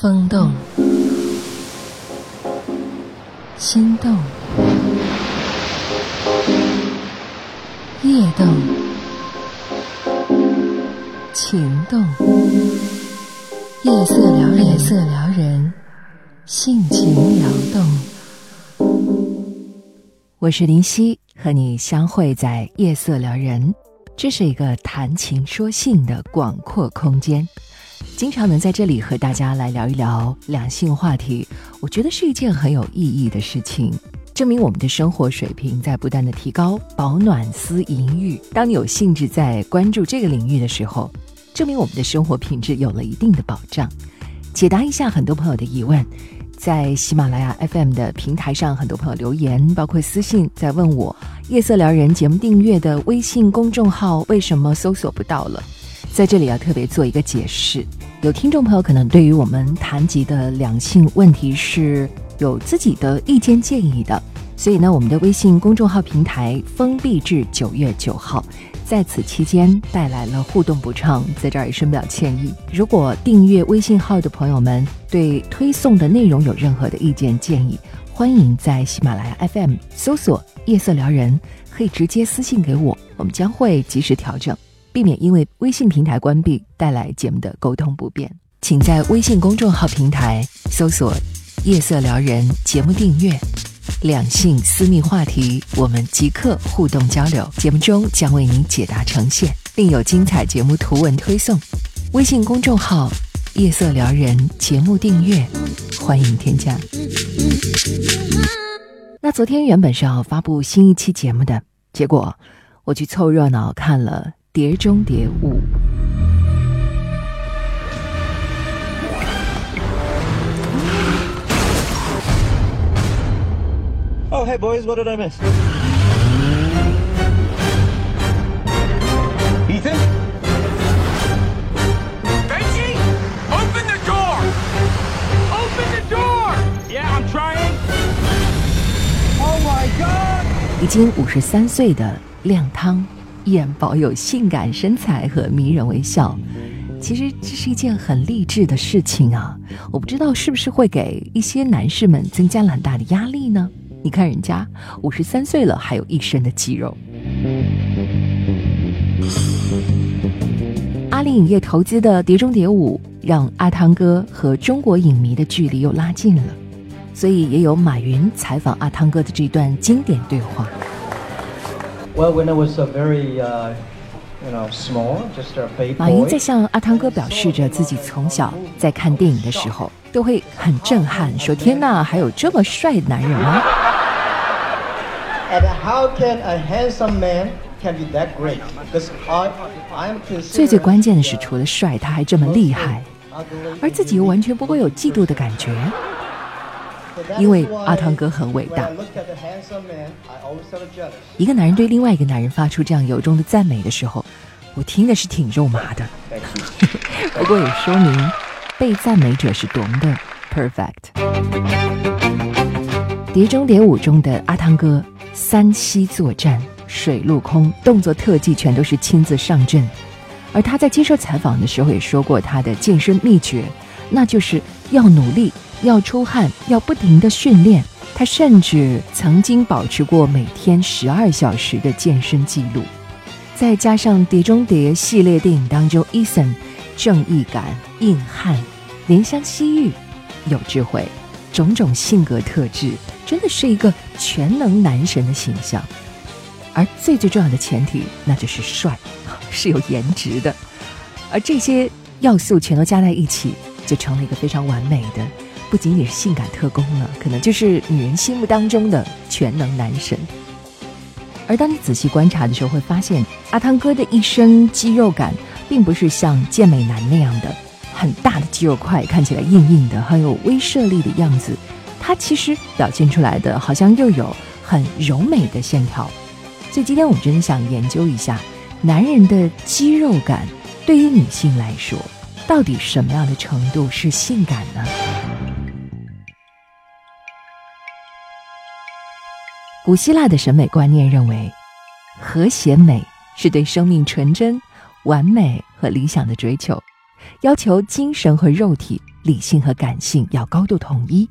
风动，心动，夜动，情动，夜色撩人，夜色撩人，性情撩动。我是林夕，和你相会在夜色撩人。这是一个谈情说性的广阔空间。经常能在这里和大家来聊一聊两性话题，我觉得是一件很有意义的事情，证明我们的生活水平在不断的提高，保暖思淫欲。当你有兴致在关注这个领域的时候，证明我们的生活品质有了一定的保障。解答一下很多朋友的疑问，在喜马拉雅 FM 的平台上，很多朋友留言，包括私信在问我《夜色撩人》节目订阅的微信公众号为什么搜索不到了。在这里要特别做一个解释，有听众朋友可能对于我们谈及的两性问题是有自己的意见建议的，所以呢，我们的微信公众号平台封闭至九月九号，在此期间带来了互动不畅，在这儿也深表歉意。如果订阅微信号的朋友们对推送的内容有任何的意见建议，欢迎在喜马拉雅 FM 搜索“夜色撩人”，可以直接私信给我，我们将会及时调整。避免因为微信平台关闭带来节目的沟通不便，请在微信公众号平台搜索“夜色撩人”节目订阅，两性私密话题我们即刻互动交流，节目中将为您解答呈现，并有精彩节目图文推送。微信公众号“夜色撩人”节目订阅，欢迎添加。那昨天原本是要发布新一期节目的，结果我去凑热闹看了。《碟中谍五》。Oh, hey boys, what did I miss? Ethan? Benji? Open the door! Open the door! Yeah, I'm trying. Oh my god! 已经五十三岁的亮汤。依然保有性感身材和迷人微笑，其实这是一件很励志的事情啊！我不知道是不是会给一些男士们增加了很大的压力呢？你看人家五十三岁了，还有一身的肌肉。阿里影业投资的《碟中谍五》让阿汤哥和中国影迷的距离又拉近了，所以也有马云采访阿汤哥的这段经典对话。马云在向阿汤哥表示着自己从小在看电影的时候都会很震撼，说：“天哪，还有这么帅的男人吗？” And how can a handsome man can be that great? Because I, I'm 最最关键的是，除了帅，他还这么厉害，而自己又完全不会有嫉妒的感觉。因为阿汤哥很伟大。一个男人对另外一个男人发出这样由衷的赞美的时候，我听的是挺肉麻的。不过也说明被赞美者是多么的 perfect。《碟中谍五》中的阿汤哥，三栖作战，水陆空动作特技全都是亲自上阵。而他在接受采访的时候也说过，他的健身秘诀，那就是要努力。要出汗，要不停的训练。他甚至曾经保持过每天十二小时的健身记录。再加上《碟中谍》系列电影当中，Ethan 正义感、硬汉、怜香惜玉、有智慧，种种性格特质，真的是一个全能男神的形象。而最最重要的前提，那就是帅，是有颜值的。而这些要素全都加在一起，就成了一个非常完美的。不仅仅是性感特工了，可能就是女人心目当中的全能男神。而当你仔细观察的时候，会发现阿汤哥的一身肌肉感，并不是像健美男那样的很大的肌肉块，看起来硬硬的，很有威慑力的样子。他其实表现出来的，好像又有很柔美的线条。所以今天我们真的想研究一下，男人的肌肉感对于女性来说，到底什么样的程度是性感呢？古希腊的审美观念认为，和谐美是对生命纯真、完美和理想的追求，要求精神和肉体理性和感性要高度统一。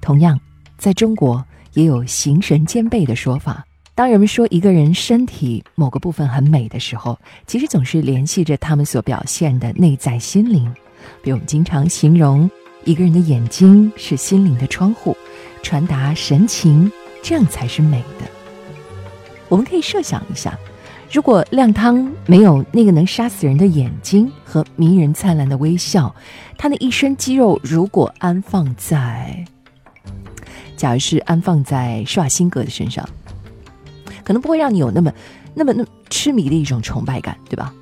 同样，在中国也有形神兼备的说法。当人们说一个人身体某个部分很美的时候，其实总是联系着他们所表现的内在心灵。比如，我们经常形容一个人的眼睛是心灵的窗户，传达神情，这样才是美的。我们可以设想一下。如果亮汤没有那个能杀死人的眼睛和迷人灿烂的微笑，他的一身肌肉如果安放在，假如是安放在施瓦辛格的身上，可能不会让你有那么、那么、那么痴迷的一种崇拜感，对吧？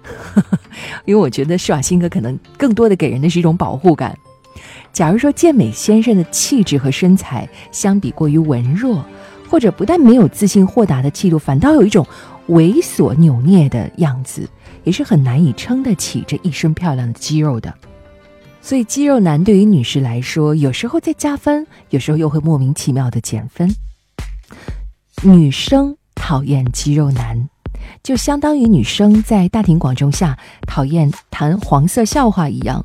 因为我觉得施瓦辛格可能更多的给人的是一种保护感。假如说健美先生的气质和身材相比过于文弱，或者不但没有自信豁达的气度，反倒有一种。猥琐扭捏的样子，也是很难以撑得起这一身漂亮的肌肉的。所以，肌肉男对于女士来说，有时候在加分，有时候又会莫名其妙的减分。女生讨厌肌肉男，就相当于女生在大庭广众下讨厌谈黄色笑话一样。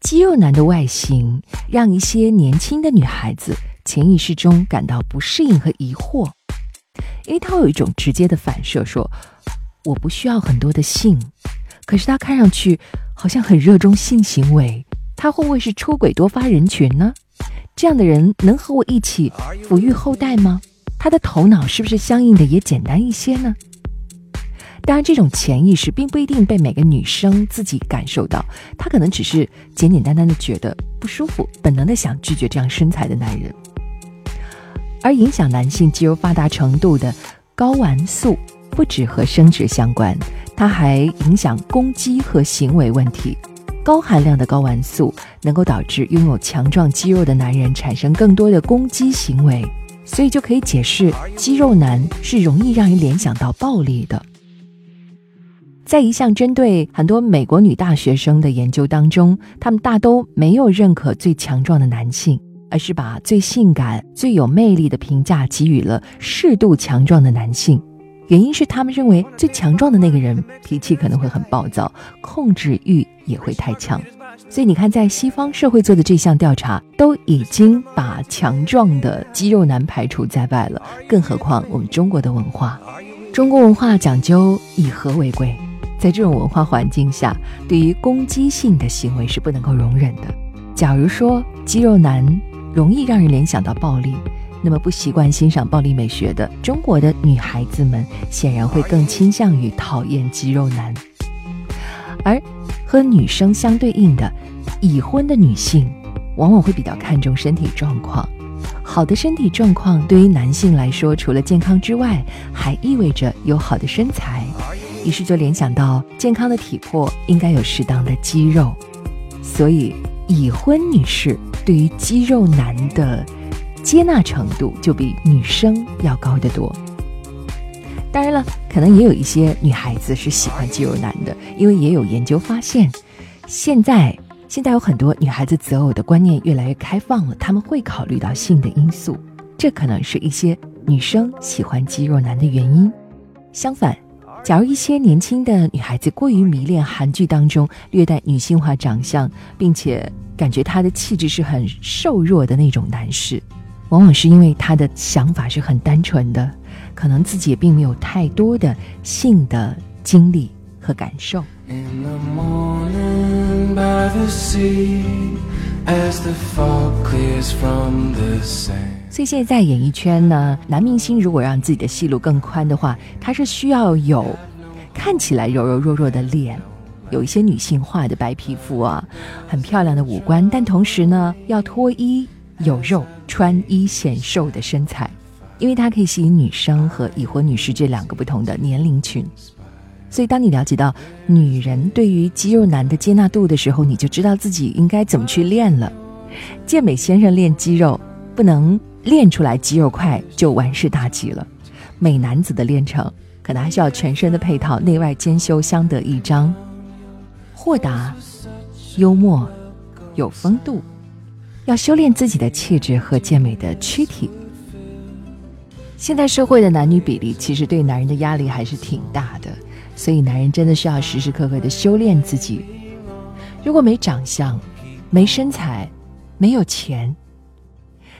肌肉男的外形让一些年轻的女孩子潜意识中感到不适应和疑惑。因为他有一种直接的反射，说我不需要很多的性，可是他看上去好像很热衷性行为，他会不会是出轨多发人群呢？这样的人能和我一起抚育后代吗？他的头脑是不是相应的也简单一些呢？当然，这种潜意识并不一定被每个女生自己感受到，她可能只是简简单单的觉得不舒服，本能的想拒绝这样身材的男人。而影响男性肌肉发达程度的睾丸素，不只和生殖相关，它还影响攻击和行为问题。高含量的睾丸素能够导致拥有强壮肌肉的男人产生更多的攻击行为，所以就可以解释肌肉男是容易让人联想到暴力的。在一项针对很多美国女大学生的研究当中，他们大都没有认可最强壮的男性。而是把最性感、最有魅力的评价给予了适度强壮的男性，原因是他们认为最强壮的那个人脾气可能会很暴躁，控制欲也会太强。所以你看，在西方社会做的这项调查，都已经把强壮的肌肉男排除在外了，更何况我们中国的文化，中国文化讲究以和为贵，在这种文化环境下，对于攻击性的行为是不能够容忍的。假如说肌肉男，容易让人联想到暴力，那么不习惯欣赏暴力美学的中国的女孩子们，显然会更倾向于讨厌肌肉男。而和女生相对应的已婚的女性，往往会比较看重身体状况。好的身体状况对于男性来说，除了健康之外，还意味着有好的身材，于是就联想到健康的体魄应该有适当的肌肉，所以。已婚女士对于肌肉男的接纳程度就比女生要高得多。当然了，可能也有一些女孩子是喜欢肌肉男的，因为也有研究发现，现在现在有很多女孩子择偶的观念越来越开放了，他们会考虑到性的因素，这可能是一些女生喜欢肌肉男的原因。相反。假如一些年轻的女孩子过于迷恋韩剧当中略带女性化长相，并且感觉他的气质是很瘦弱的那种男士，往往是因为他的想法是很单纯的，可能自己也并没有太多的性的经历和感受。所以现在演艺圈呢，男明星如果让自己的戏路更宽的话，他是需要有看起来柔柔弱弱的脸，有一些女性化的白皮肤啊，很漂亮的五官，但同时呢，要脱衣有肉，穿衣显瘦的身材，因为它可以吸引女生和已婚女士这两个不同的年龄群。所以，当你了解到女人对于肌肉男的接纳度的时候，你就知道自己应该怎么去练了。健美先生练肌肉，不能。练出来肌肉块就完事大吉了，美男子的练成可能还需要全身的配套，内外兼修相得益彰。豁达、幽默、有风度，要修炼自己的气质和健美的躯体。现在社会的男女比例其实对男人的压力还是挺大的，所以男人真的需要时时刻刻的修炼自己。如果没长相，没身材，没有钱，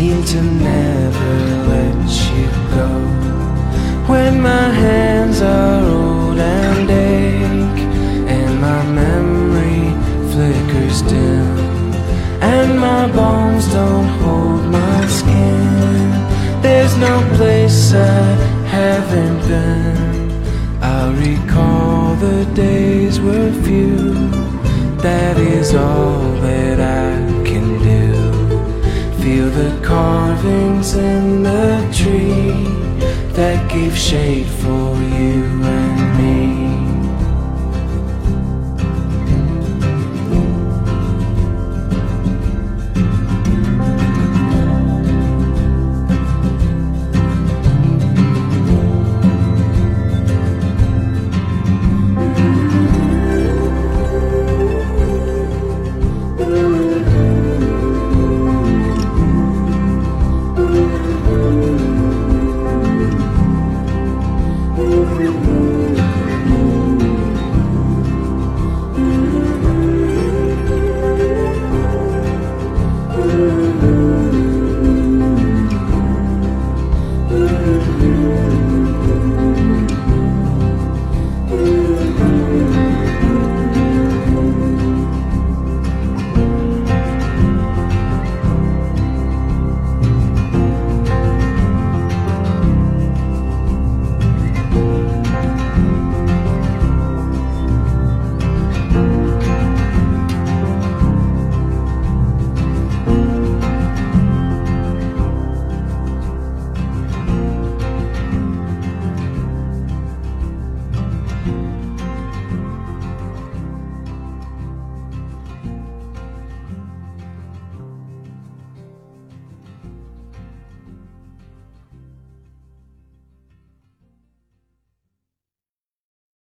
seem to never let you go. When my hands are old gave shade for